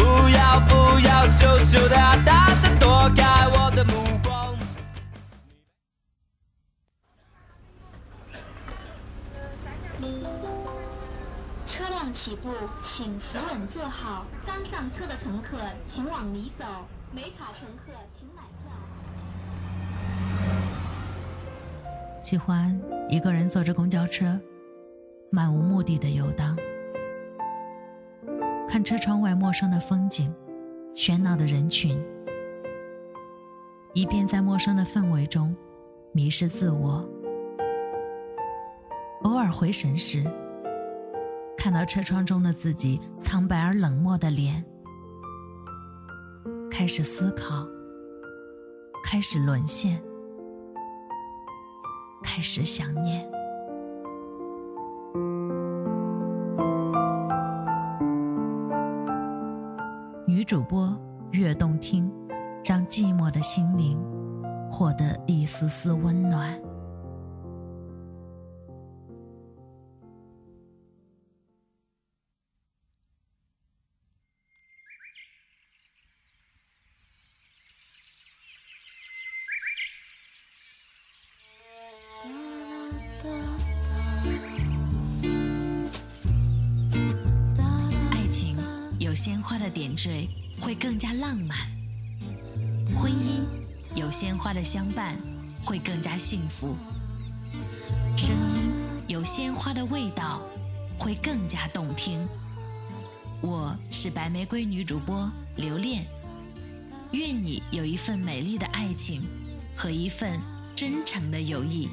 不要不要羞羞答答的躲开我的目光。车辆起步，请扶稳坐好。刚上车的乘客请往里走，没卡乘客请买票。喜欢一个人坐着公交车，漫无目的的游荡，看车窗外陌生的风景，喧闹的人群，一边在陌生的氛围中迷失自我。偶尔回神时，看到车窗中的自己苍白而冷漠的脸，开始思考，开始沦陷。开始想念。女主播越动听，让寂寞的心灵获得一丝丝温暖。鲜花的味道，会更加动听。我是白玫瑰女主播刘恋，愿你有一份美丽的爱情和一份真诚的友谊。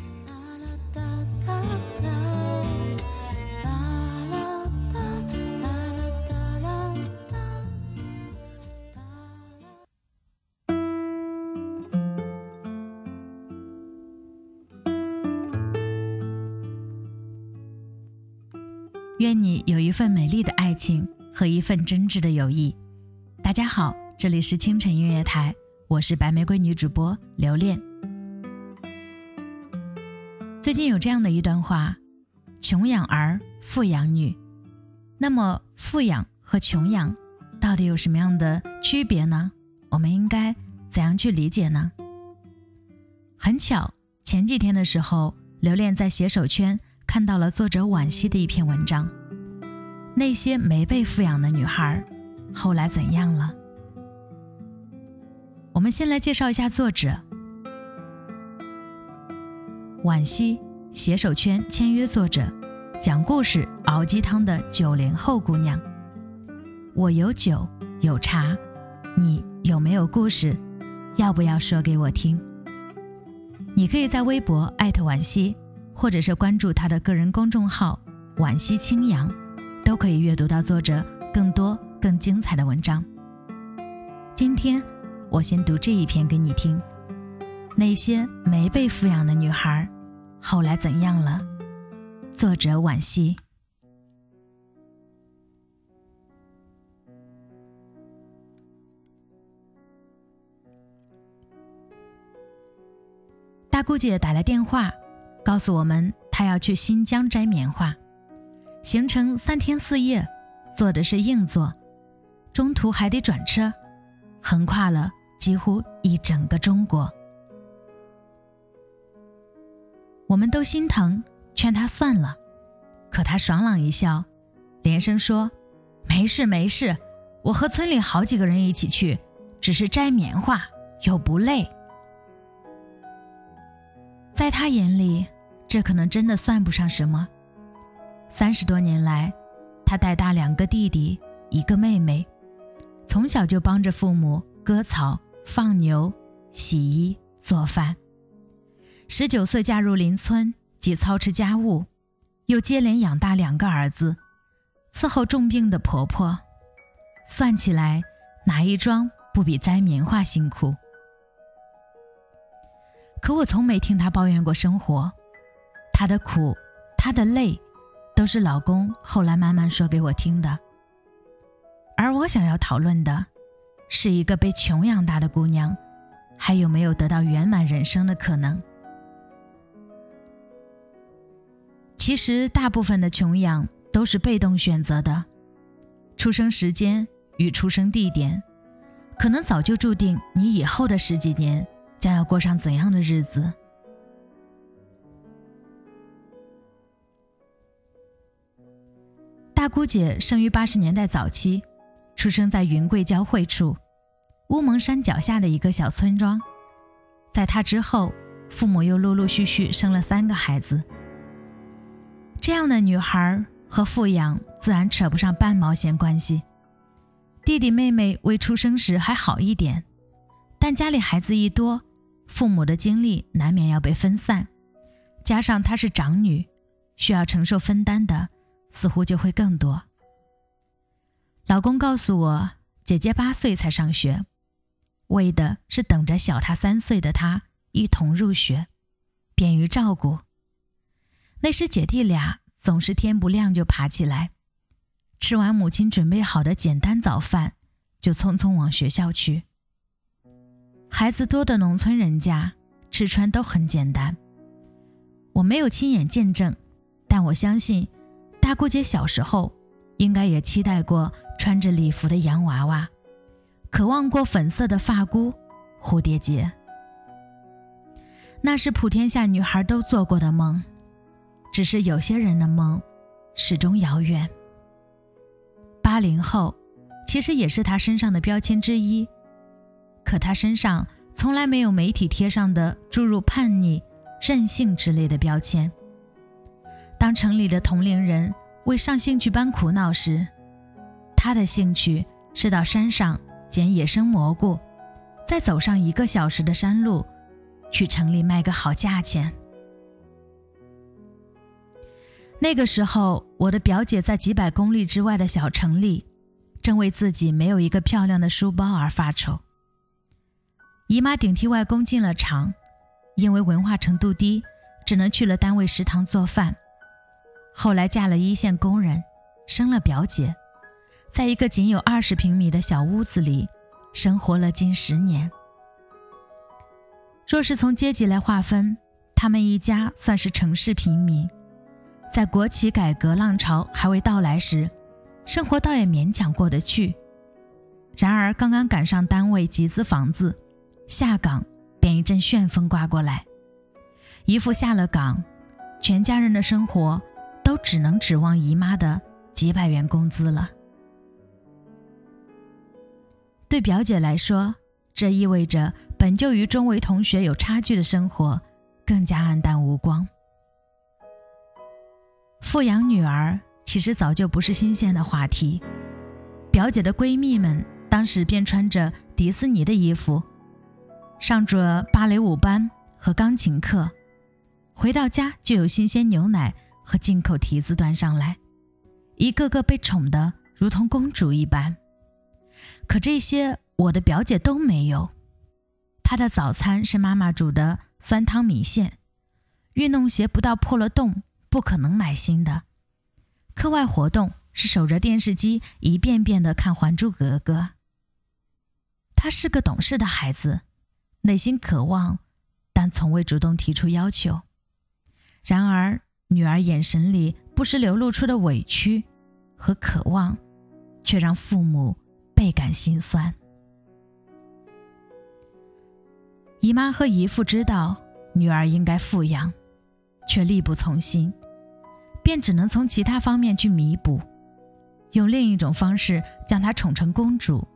情和一份真挚的友谊。大家好，这里是清晨音乐台，我是白玫瑰女主播刘恋。最近有这样的一段话：穷养儿，富养女。那么，富养和穷养到底有什么样的区别呢？我们应该怎样去理解呢？很巧，前几天的时候，刘恋在写手圈看到了作者惋惜的一篇文章。那些没被富养的女孩，后来怎样了？我们先来介绍一下作者。惋惜写手圈签约作者，讲故事熬鸡汤的九零后姑娘。我有酒有茶，你有没有故事？要不要说给我听？你可以在微博艾特惋惜，或者是关注他的个人公众号“惋惜清扬”，都可以阅读到作者更多更精彩的文章。今天我先读这一篇给你听。那些没被抚养的女孩，后来怎样了？作者惋惜。大姑姐打来电话，告诉我们她要去新疆摘棉花，行程三天四夜，坐的是硬座，中途还得转车，横跨了几乎一整个中国。我们都心疼，劝他算了，可他爽朗一笑，连声说：“没事没事，我和村里好几个人一起去，只是摘棉花，又不累。”在他眼里，这可能真的算不上什么。三十多年来，他带大两个弟弟，一个妹妹，从小就帮着父母割草、放牛、洗衣、做饭。十九岁嫁入邻村，既操持家务，又接连养大两个儿子，伺候重病的婆婆。算起来，哪一桩不比摘棉花辛苦？可我从没听她抱怨过生活，她的苦，她的累，都是老公后来慢慢说给我听的。而我想要讨论的，是一个被穷养大的姑娘，还有没有得到圆满人生的可能？其实，大部分的穷养都是被动选择的，出生时间与出生地点，可能早就注定你以后的十几年将要过上怎样的日子。姑姐生于八十年代早期。出生在云贵交汇处，乌蒙山脚下的一个小村庄。在她之后，父母又陆陆续续生了三个孩子。这样的女孩和富养自然扯不上半毛钱关系。弟弟妹妹未出生时还好一点，但家里孩子一多，父母的精力难免要被分散，加上她是长女，需要承受分担的似乎就会更多。老公告诉我，姐姐八岁才上学，为的是等着小她三岁的她一同入学，便于照顾。那时姐弟俩总是天不亮就爬起来，吃完母亲准备好的简单早饭，就匆匆往学校去。孩子多的农村人家，吃穿都很简单。我没有亲眼见证，但我相信，大姑姐小时候应该也期待过。穿着礼服的洋娃娃，渴望过粉色的发箍、蝴蝶结，那是普天下女孩都做过的梦。只是有些人的梦始终遥远。八零后其实也是她身上的标签之一，可她身上从来没有媒体贴上的诸如叛逆、任性之类的标签。当城里的同龄人为上兴趣班苦恼时，他的兴趣是到山上捡野生蘑菇，再走上一个小时的山路，去城里卖个好价钱。那个时候，我的表姐在几百公里之外的小城里，正为自己没有一个漂亮的书包而发愁。姨妈顶替外公进了厂，因为文化程度低，只能去了单位食堂做饭。后来嫁了一线工人，生了表姐。在一个仅有二十平米的小屋子里，生活了近十年。若是从阶级来划分，他们一家算是城市平民。在国企改革浪潮还未到来时，生活倒也勉强过得去。然而，刚刚赶上单位集资房子，下岗便一阵旋风刮过来，姨父下了岗，全家人的生活都只能指望姨妈的几百元工资了。对表姐来说，这意味着本就与周围同学有差距的生活更加黯淡无光。富养女儿其实早就不是新鲜的话题，表姐的闺蜜们当时便穿着迪士尼的衣服，上着芭蕾舞班和钢琴课，回到家就有新鲜牛奶和进口提子端上来，一个个被宠得如同公主一般。可这些我的表姐都没有，她的早餐是妈妈煮的酸汤米线，运动鞋不到破了洞不可能买新的，课外活动是守着电视机一遍遍的看《还珠格格》。她是个懂事的孩子，内心渴望，但从未主动提出要求。然而女儿眼神里不时流露出的委屈和渴望，却让父母。倍感心酸。姨妈和姨父知道女儿应该富养，却力不从心，便只能从其他方面去弥补，用另一种方式将她宠成公主。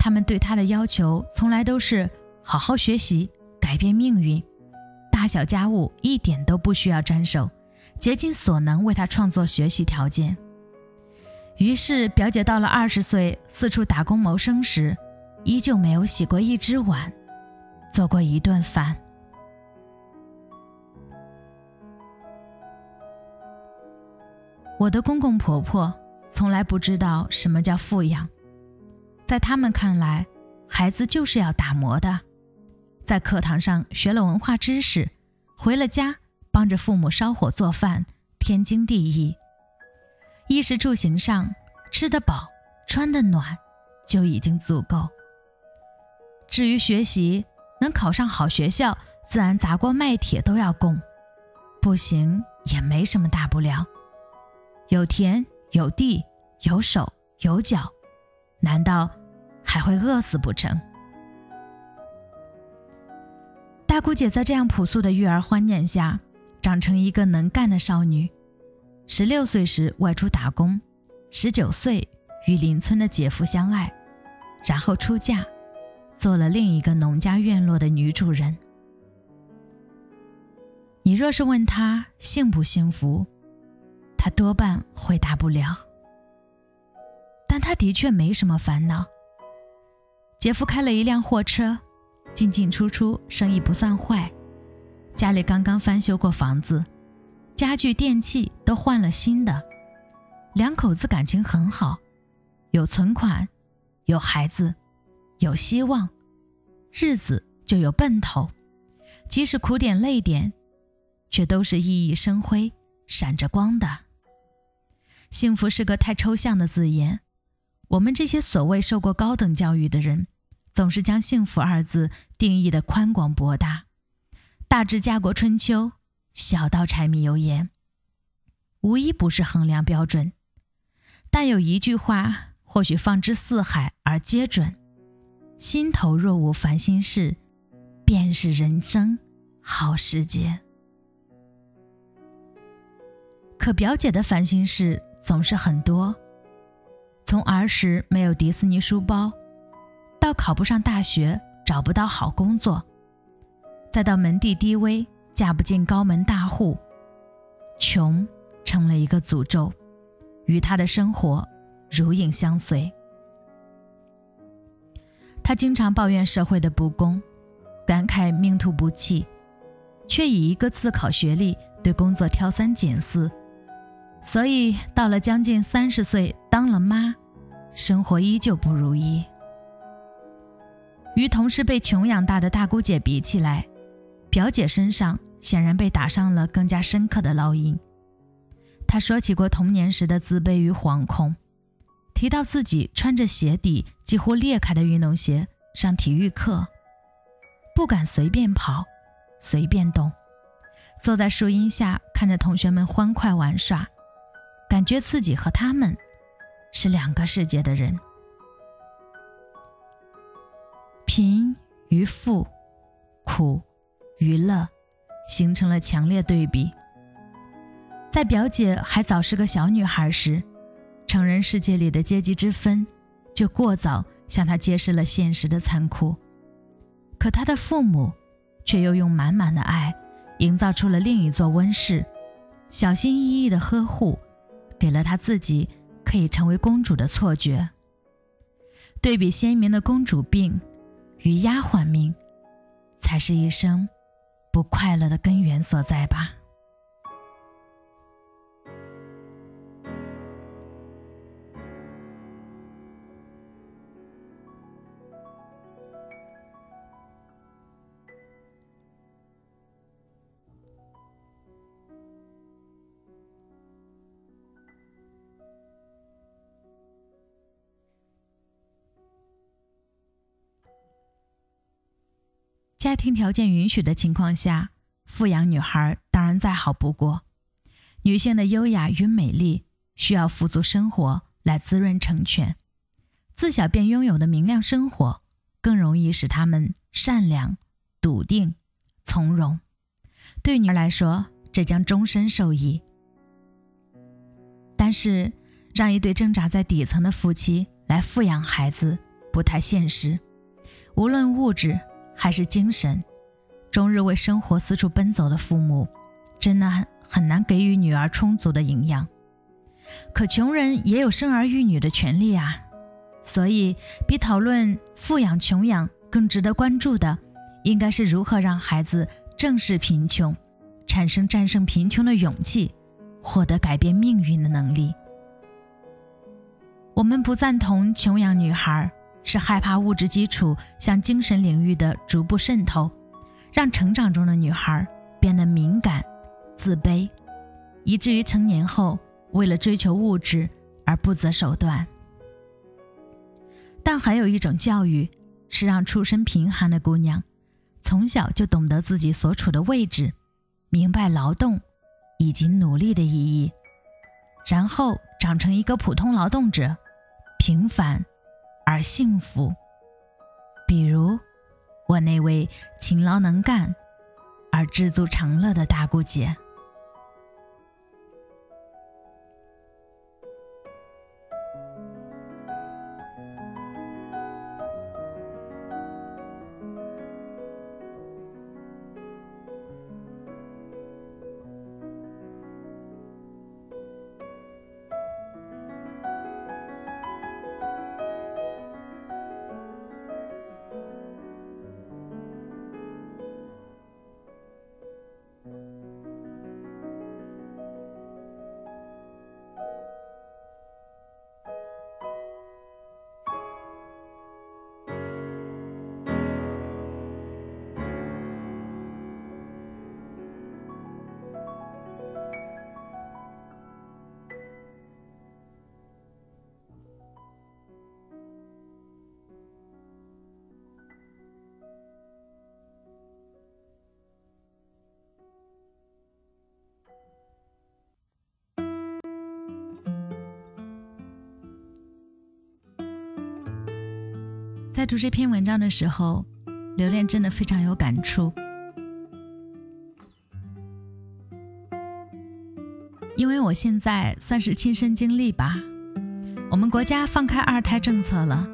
他们对她的要求从来都是好好学习，改变命运，大小家务一点都不需要沾手，竭尽所能为她创作学习条件。于是，表姐到了二十岁，四处打工谋生时，依旧没有洗过一只碗，做过一顿饭。我的公公婆婆从来不知道什么叫富养，在他们看来，孩子就是要打磨的，在课堂上学了文化知识，回了家帮着父母烧火做饭，天经地义。衣食住行上吃得饱、穿得暖，就已经足够。至于学习，能考上好学校，自然砸锅卖铁都要供；不行也没什么大不了。有田有地有手有脚，难道还会饿死不成？大姑姐在这样朴素的育儿观念下，长成一个能干的少女。十六岁时外出打工，十九岁与邻村的姐夫相爱，然后出嫁，做了另一个农家院落的女主人。你若是问她幸不幸福，她多半回答不了。但她的确没什么烦恼。姐夫开了一辆货车。进进出出，生意不算坏。家里刚刚翻修过房子，家具电器都换了新的。两口子感情很好，有存款，有孩子，有希望，日子就有奔头。即使苦点累点，却都是熠熠生辉、闪着光的。幸福是个太抽象的字眼，我们这些所谓受过高等教育的人。总是将“幸福”二字定义的宽广博大，大至家国春秋，小到柴米油盐，无一不是衡量标准。但有一句话，或许放之四海而皆准：心头若无烦心事，便是人生好时节。可表姐的烦心事总是很多，从儿时没有迪士尼书包。到考不上大学，找不到好工作，再到门第低微，嫁不进高门大户，穷成了一个诅咒，与他的生活如影相随。他经常抱怨社会的不公，感慨命途不济，却以一个自考学历对工作挑三拣四，所以到了将近三十岁，当了妈，生活依旧不如意。与同是被穷养大的大姑姐比起来，表姐身上显然被打上了更加深刻的烙印。她说起过童年时的自卑与惶恐，提到自己穿着鞋底几乎裂开的运动鞋上体育课，不敢随便跑，随便动，坐在树荫下看着同学们欢快玩耍，感觉自己和他们是两个世界的人。贫与富，苦娱乐，形成了强烈对比。在表姐还早是个小女孩时，成人世界里的阶级之分就过早向她揭示了现实的残酷。可她的父母却又用满满的爱，营造出了另一座温室，小心翼翼的呵护，给了她自己可以成为公主的错觉。对比鲜明的公主病。与丫鬟命，才是一生不快乐的根源所在吧。家庭条件允许的情况下，富养女孩当然再好不过。女性的优雅与美丽需要富足生活来滋润成全，自小便拥有的明亮生活，更容易使她们善良、笃定、从容。对女儿来说，这将终身受益。但是，让一对挣扎在底层的夫妻来富养孩子，不太现实。无论物质。还是精神，终日为生活四处奔走的父母，真的很很难给予女儿充足的营养。可穷人也有生儿育女的权利啊！所以，比讨论富养穷养更值得关注的，应该是如何让孩子正视贫穷，产生战胜贫穷的勇气，获得改变命运的能力。我们不赞同穷养女孩，是害怕物质基础向精神领域的逐步渗透，让成长中的女孩变得敏感、自卑，以至于成年后为了追求物质而不择手段。但还有一种教育，是让出身贫寒的姑娘从小就懂得自己所处的位置，明白劳动以及努力的意义，然后长成一个普通劳动者，平凡。而幸福，比如我那位勤劳能干而知足常乐的大姑姐。在读这篇文章的时候，留恋真的非常有感触，因为我现在算是亲身经历吧。我们国家放开二胎政策了，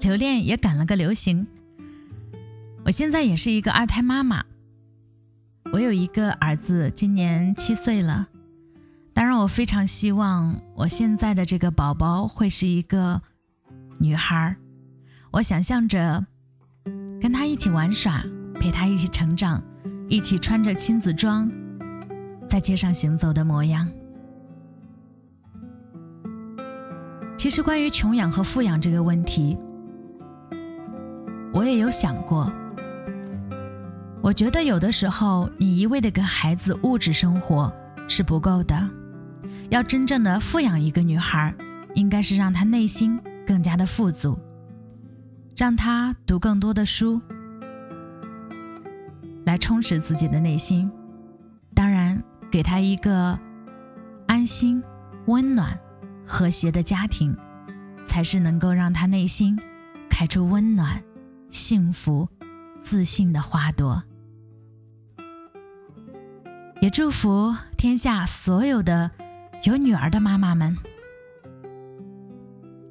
留恋也赶了个流行。我现在也是一个二胎妈妈，我有一个儿子，今年七岁了。当然，我非常希望我现在的这个宝宝会是一个女孩儿。我想象着跟他一起玩耍，陪他一起成长，一起穿着亲子装在街上行走的模样。其实，关于穷养和富养这个问题，我也有想过。我觉得有的时候，你一味的给孩子物质生活是不够的，要真正的富养一个女孩，应该是让她内心更加的富足。让他读更多的书，来充实自己的内心。当然，给他一个安心、温暖、和谐的家庭，才是能够让他内心开出温暖、幸福、自信的花朵。也祝福天下所有的有女儿的妈妈们，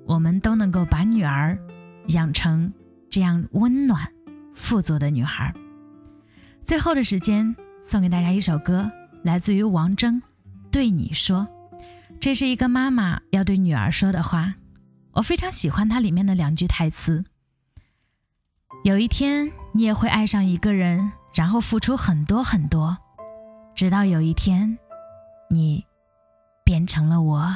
我们都能够把女儿。养成这样温暖、富足的女孩。最后的时间，送给大家一首歌，来自于王铮，《对你说》。这是一个妈妈要对女儿说的话，我非常喜欢它里面的两句台词：有一天，你也会爱上一个人，然后付出很多很多，直到有一天，你变成了我。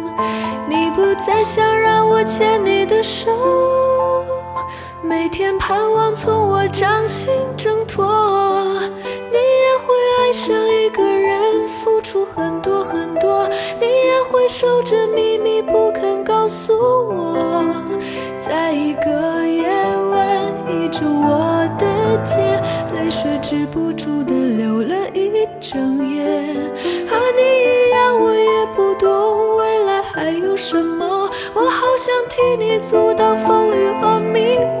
你不再想让我牵你的手，每天盼望从我掌心挣脱。你也会爱上一个人，付出很多很多。你也会守着秘密不肯告诉我，在一个夜晚依着我的肩，泪水止不住的流了一整夜。想替你阻挡风雨和迷惑，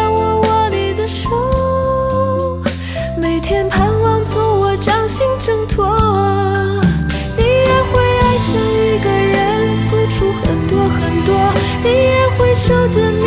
你也会守着。